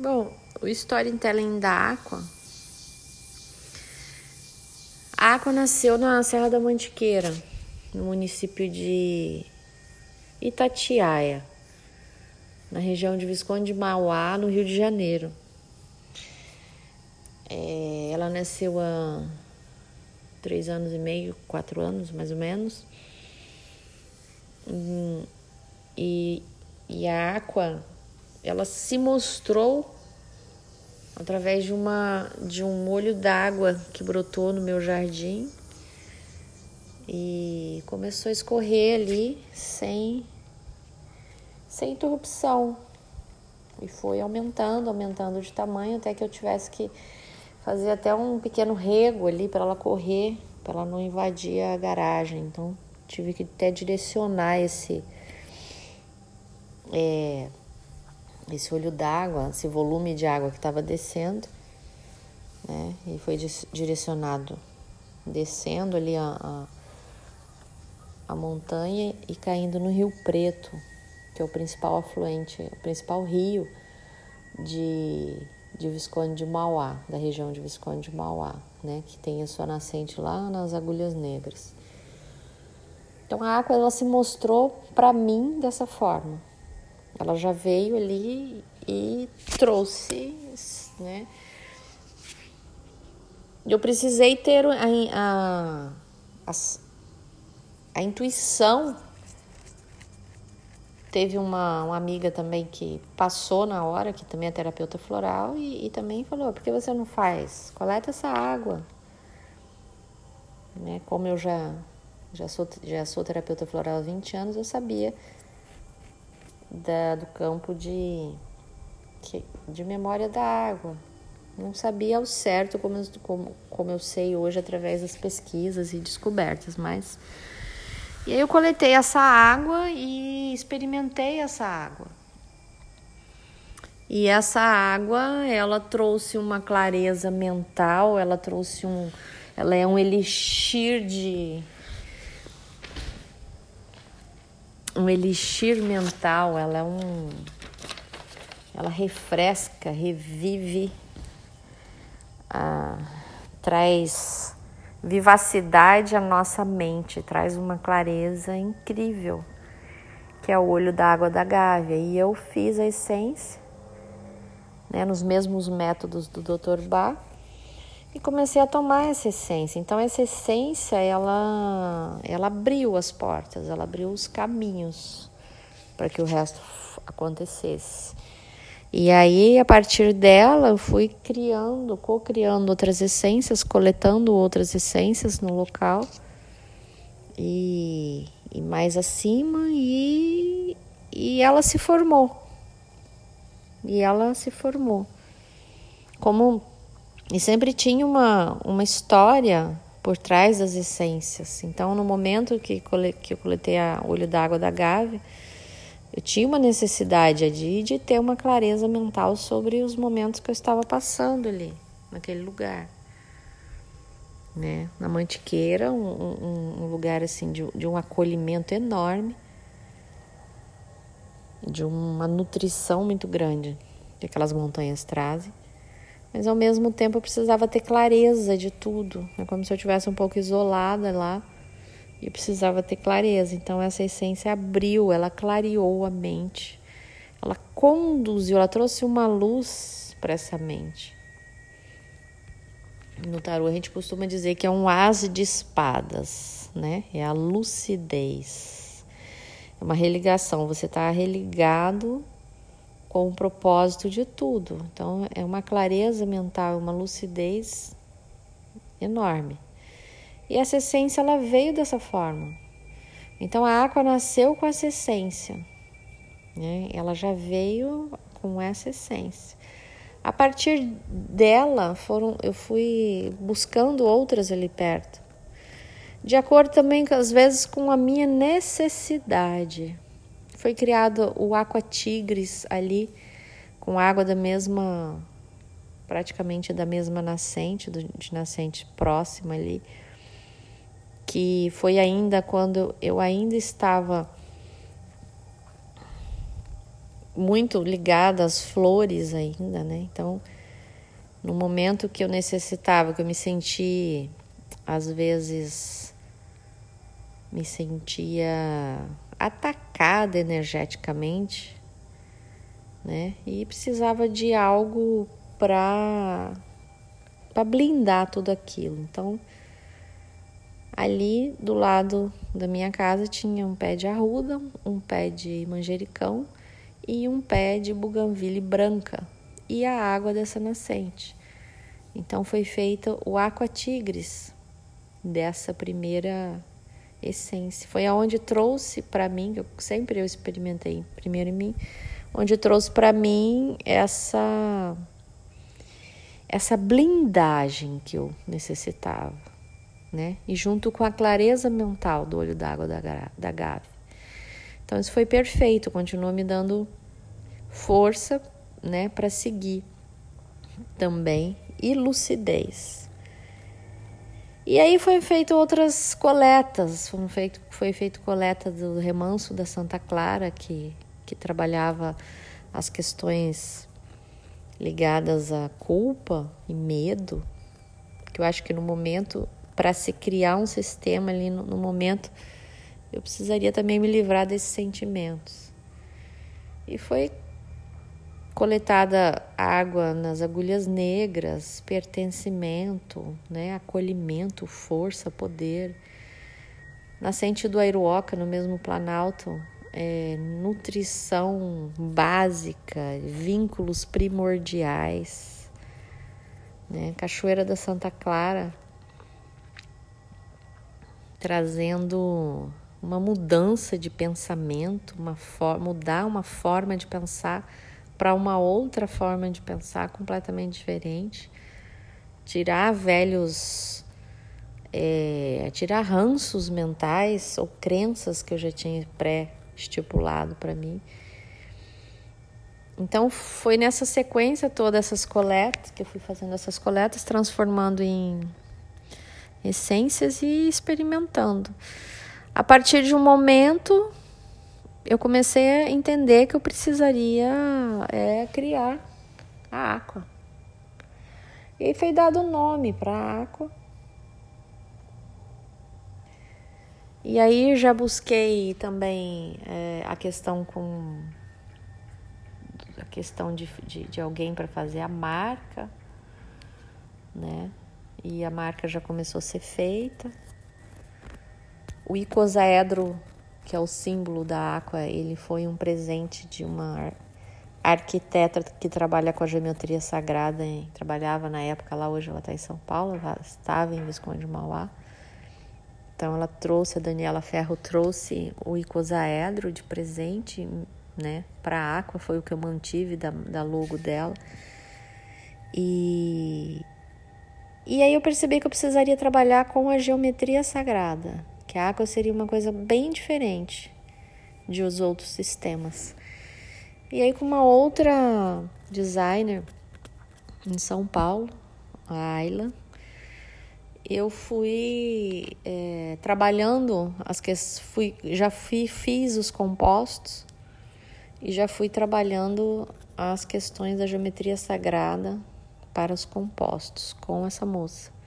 Bom, o storytelling da Aqua. A Aqua nasceu na Serra da Mantiqueira, no município de Itatiaia, na região de Visconde de Mauá, no Rio de Janeiro. É, ela nasceu há três anos e meio, quatro anos mais ou menos. Hum, e, e a Aqua, ela se mostrou através de, uma, de um molho d'água que brotou no meu jardim e começou a escorrer ali sem, sem interrupção. E foi aumentando, aumentando de tamanho até que eu tivesse que fazer até um pequeno rego ali para ela correr, para ela não invadir a garagem. Então tive que até direcionar esse é, esse olho d'água, esse volume de água que estava descendo, né? E foi direcionado descendo ali a, a, a, montanha e caindo no Rio Preto, que é o principal afluente, o principal rio de, de Visconde de Mauá, da região de Visconde de Mauá, né? Que tem a sua nascente lá nas Agulhas Negras. Então a água ela se mostrou para mim dessa forma, ela já veio ali e trouxe, né? Eu precisei ter a, a, a, a intuição. Teve uma, uma amiga também que passou na hora, que também é terapeuta floral, e, e também falou: por que você não faz? Coleta essa água. Né? Como eu já, já, sou, já sou terapeuta floral há 20 anos, eu sabia da, do campo de, de memória da água. Não sabia ao certo como, como, como eu sei hoje através das pesquisas e descobertas, mas. E aí eu coletei essa água e experimentei essa água. E essa água, ela trouxe uma clareza mental, ela trouxe um. Ela é um elixir de, um elixir mental, ela é um ela refresca, revive, ah, traz vivacidade à nossa mente, traz uma clareza incrível, que é o olho da água da gávea. E eu fiz a essência, né, nos mesmos métodos do Dr. Bach, e comecei a tomar essa essência. Então essa essência ela ela abriu as portas, ela abriu os caminhos para que o resto acontecesse. E aí a partir dela eu fui criando, co-criando outras essências, coletando outras essências no local. E, e mais acima e, e ela se formou. E ela se formou. Como e sempre tinha uma, uma história por trás das essências. Então, no momento que, cole, que eu coletei a olho d'água da Gávea, eu tinha uma necessidade ali de ter uma clareza mental sobre os momentos que eu estava passando ali, naquele lugar. Né? Na Mantiqueira, um, um, um lugar assim de, de um acolhimento enorme, de uma nutrição muito grande que aquelas montanhas trazem mas ao mesmo tempo eu precisava ter clareza de tudo. É como se eu estivesse um pouco isolada lá e eu precisava ter clareza. Então essa essência abriu, ela clareou a mente, ela conduziu, ela trouxe uma luz para essa mente. No tarô a gente costuma dizer que é um as de espadas, né? É a lucidez. É uma religação, você está religado com o propósito de tudo. Então, é uma clareza mental, uma lucidez enorme. E essa essência ela veio dessa forma. Então, a Aqua nasceu com essa essência. Né? Ela já veio com essa essência. A partir dela, foram, eu fui buscando outras ali perto. De acordo também, às vezes, com a minha necessidade. Foi criado o Aqua Tigres ali, com água da mesma, praticamente da mesma nascente, de nascente próxima ali, que foi ainda quando eu ainda estava muito ligada às flores ainda, né? Então, no momento que eu necessitava, que eu me senti, às vezes, me sentia atacada energeticamente, né? E precisava de algo para para blindar tudo aquilo. Então, ali do lado da minha casa tinha um pé de arruda, um pé de manjericão e um pé de buganville branca e a água dessa nascente. Então foi feita o aqua tigres dessa primeira essência. Foi aonde trouxe para mim, que eu sempre eu experimentei primeiro em mim, onde trouxe para mim essa essa blindagem que eu necessitava, né? E junto com a clareza mental do olho d'água da, da Gavi. Então isso foi perfeito, continuou me dando força, né, para seguir também e lucidez. E aí foi feito outras coletas, foi feito, foi feito coleta do remanso da Santa Clara, que, que trabalhava as questões ligadas à culpa e medo, que eu acho que no momento, para se criar um sistema ali no, no momento, eu precisaria também me livrar desses sentimentos. E foi coletada água nas agulhas negras, pertencimento, né, acolhimento, força, poder. Nascente do Airuoca, no mesmo Planalto, é, nutrição básica, vínculos primordiais. Né? Cachoeira da Santa Clara, trazendo uma mudança de pensamento, uma mudar uma forma de pensar para uma outra forma de pensar completamente diferente, tirar velhos, é, tirar ranços mentais ou crenças que eu já tinha pré-estipulado para mim. Então foi nessa sequência toda essas coletas que eu fui fazendo essas coletas, transformando em essências e experimentando. A partir de um momento eu comecei a entender que eu precisaria é, criar a Aqua. E foi dado o nome para a Aqua. E aí já busquei também é, a questão com a questão de, de, de alguém para fazer a marca, né? E a marca já começou a ser feita. O icosaedro que é o símbolo da Aqua, ele foi um presente de uma arquiteta que trabalha com a geometria sagrada, hein? trabalhava na época lá, hoje ela está em São Paulo, estava em Visconde de Mauá. Então ela trouxe, a Daniela Ferro trouxe o icosaedro de presente, né, para a Aqua, foi o que eu mantive da, da logo dela. E e aí eu percebi que eu precisaria trabalhar com a geometria sagrada, que a água seria uma coisa bem diferente de os outros sistemas. E aí com uma outra designer em São Paulo, a Ayla, eu fui é, trabalhando as que fui já fui, fiz os compostos e já fui trabalhando as questões da geometria sagrada para os compostos com essa moça.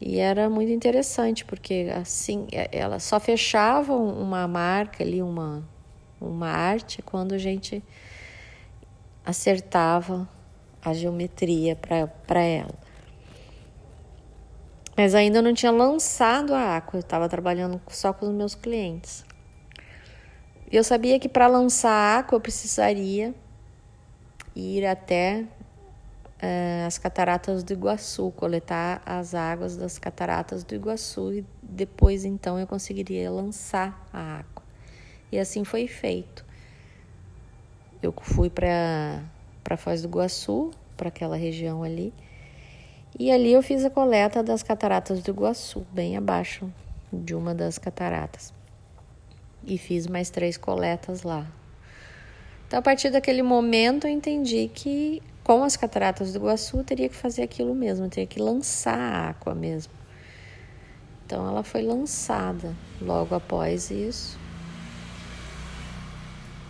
E era muito interessante, porque assim, é, ela só fechava uma marca ali, uma, uma arte, quando a gente acertava a geometria para ela. Mas ainda não tinha lançado a Aqua, eu estava trabalhando só com os meus clientes. E eu sabia que para lançar a Aqua eu precisaria ir até uh, as cataratas do Iguaçu, coletar as águas das cataratas do Iguaçu e depois então eu conseguiria lançar a água. E assim foi feito. Eu fui para para Foz do Iguaçu, para aquela região ali. E ali eu fiz a coleta das cataratas do Iguaçu, bem abaixo de uma das cataratas. E fiz mais três coletas lá. Então, a partir daquele momento, eu entendi que com as cataratas do Iguaçu, teria que fazer aquilo mesmo, teria que lançar a água mesmo. Então ela foi lançada logo após isso.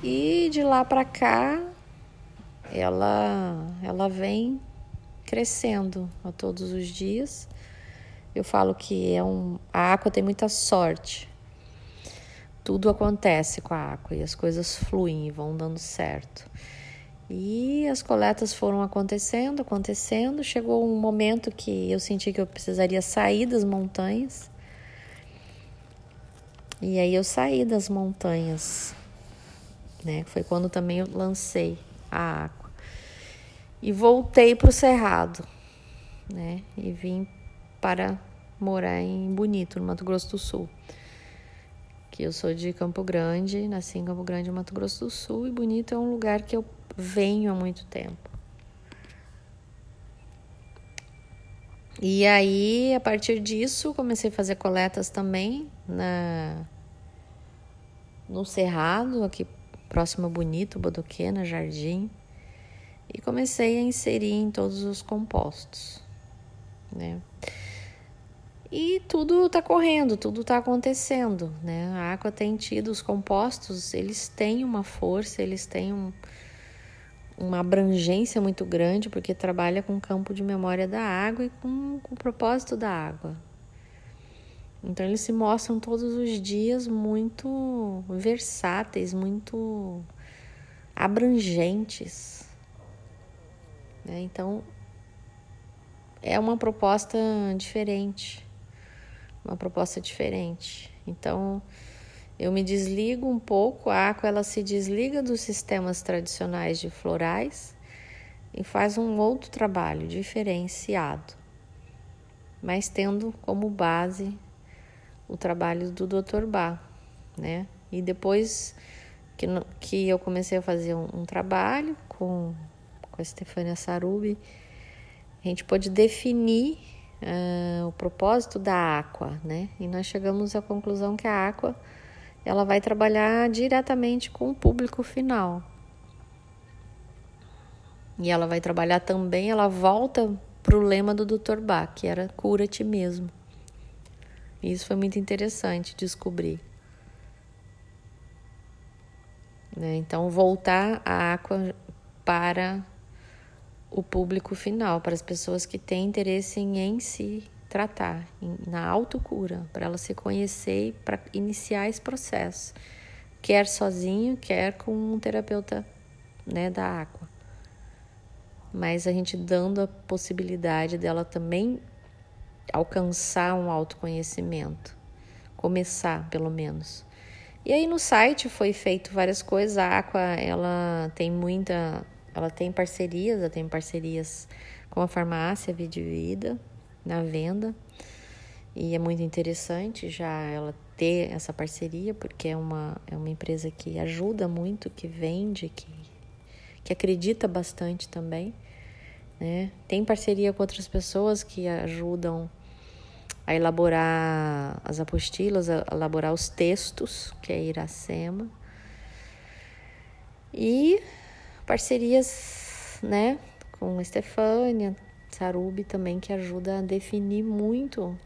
E de lá para cá, ela, ela vem crescendo a todos os dias. Eu falo que é um, a Aqua tem muita sorte. Tudo acontece com a Aqua e as coisas fluem e vão dando certo. E as coletas foram acontecendo, acontecendo. Chegou um momento que eu senti que eu precisaria sair das montanhas. E aí eu saí das montanhas, né? Foi quando também eu lancei a Aqua. E voltei para o Cerrado, né? E vim para morar em Bonito, no Mato Grosso do Sul. Que eu sou de Campo Grande, nasci em Campo Grande, Mato Grosso do Sul, e Bonito é um lugar que eu venho há muito tempo. E aí, a partir disso, comecei a fazer coletas também na no Cerrado, aqui próximo a Bonito, Bodoquena, Jardim. E comecei a inserir em todos os compostos, né? E tudo está correndo, tudo está acontecendo, né? A água tem tido os compostos, eles têm uma força, eles têm um, uma abrangência muito grande, porque trabalha com o campo de memória da água e com, com o propósito da água. Então eles se mostram todos os dias muito versáteis, muito abrangentes. Né? Então é uma proposta diferente uma proposta diferente. Então, eu me desligo um pouco, a Aqua ela se desliga dos sistemas tradicionais de florais e faz um outro trabalho diferenciado, mas tendo como base o trabalho do Dr. Bach, né? E depois que, que eu comecei a fazer um, um trabalho com, com a Stefania Sarubi, a gente pôde definir uh, o propósito da Aqua, né? E nós chegamos à conclusão que a Aqua ela vai trabalhar diretamente com o público final. E ela vai trabalhar também, ela volta para o lema do Dr. Bach, que era cura-te mesmo. Isso foi muito interessante descobrir. Né? Então, voltar a Aqua para o público final, para as pessoas que têm interesse em, em se tratar, na autocura, para ela se conhecer e para iniciar esse processo, quer sozinho, quer com um terapeuta né, da água. Mas a gente dando a possibilidade dela também alcançar um autoconhecimento, começar pelo menos. E aí no site foi feito várias coisas, a Aqua ela tem muita ela tem parcerias, ela tem parcerias com a farmácia Vida Vida na venda. E é muito interessante já ela ter essa parceria, porque é uma, é uma empresa que ajuda muito, que vende, que, que acredita bastante também. Né? Tem parceria com outras pessoas que ajudam a elaborar as apostilas, a elaborar os textos, que é Iracema. E parcerias, né, com Estefânia, Sarubi também, que ajuda a definir muito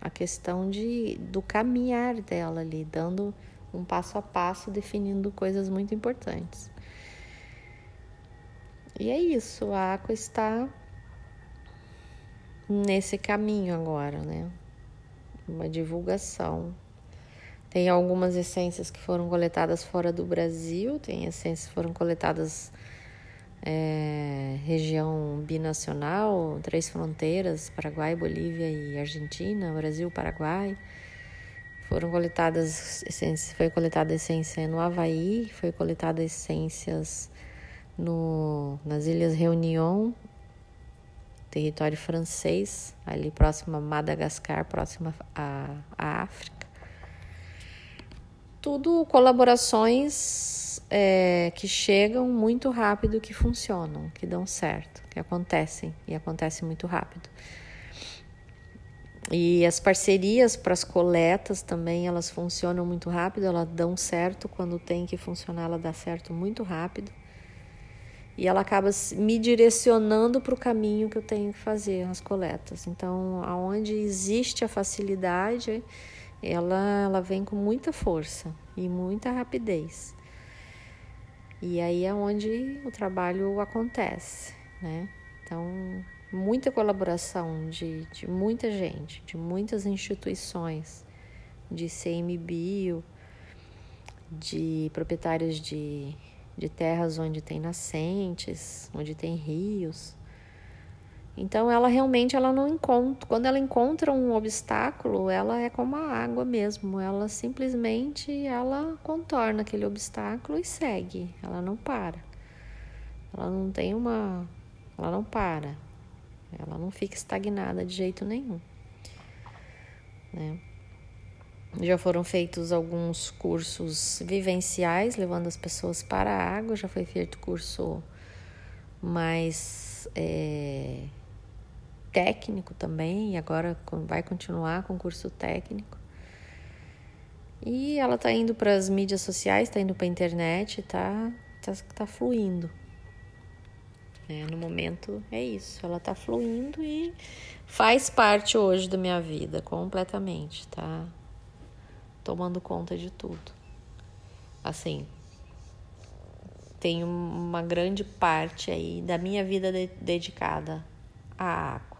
a questão de, do caminhar dela ali, dando um passo a passo, definindo coisas muito importantes. E é isso, a Aqua está nesse caminho agora, né? Uma divulgação tem algumas essências que foram coletadas fora do Brasil, tem essências que foram coletadas é, região binacional, três fronteiras, Paraguai, Bolívia e Argentina, Brasil, Paraguai. Foram coletadas essências, foi coletada essência no Havaí, foi coletada essências no, nas Ilhas Reunião, território francês, ali próximo a Madagascar, próximo à África tudo colaborações é, que chegam muito rápido, que funcionam, que dão certo, que acontecem e acontecem muito rápido. E as parcerias para as coletas também, elas funcionam muito rápido, elas dão certo quando tem que funcionar, ela dá certo muito rápido. E ela acaba me direcionando para o caminho que eu tenho que fazer as coletas. Então, aonde existe a facilidade, ela, ela vem com muita força e muita rapidez. E aí é onde o trabalho acontece, né? Então, muita colaboração de, de muita gente, de muitas instituições, de CMBio, de proprietários de, de terras onde tem nascentes, onde tem rios. Então ela realmente ela não encontra, quando ela encontra um obstáculo, ela é como a água mesmo, ela simplesmente ela contorna aquele obstáculo e segue, ela não para. Ela não tem uma, ela não para. Ela não fica estagnada de jeito nenhum. Né? Já foram feitos alguns cursos vivenciais, levando as pessoas para a água. Já foi feito curso mais é, técnico também, e agora vai continuar com curso técnico. E ela tá indo para as mídias sociais, tá indo para a internet, tá, tá, tá fluindo. É, no momento é isso, ela tá fluindo e faz parte hoje da minha vida completamente, tá? Tomando conta de tudo. Assim, tem uma grande parte aí da minha vida de dedicada à água.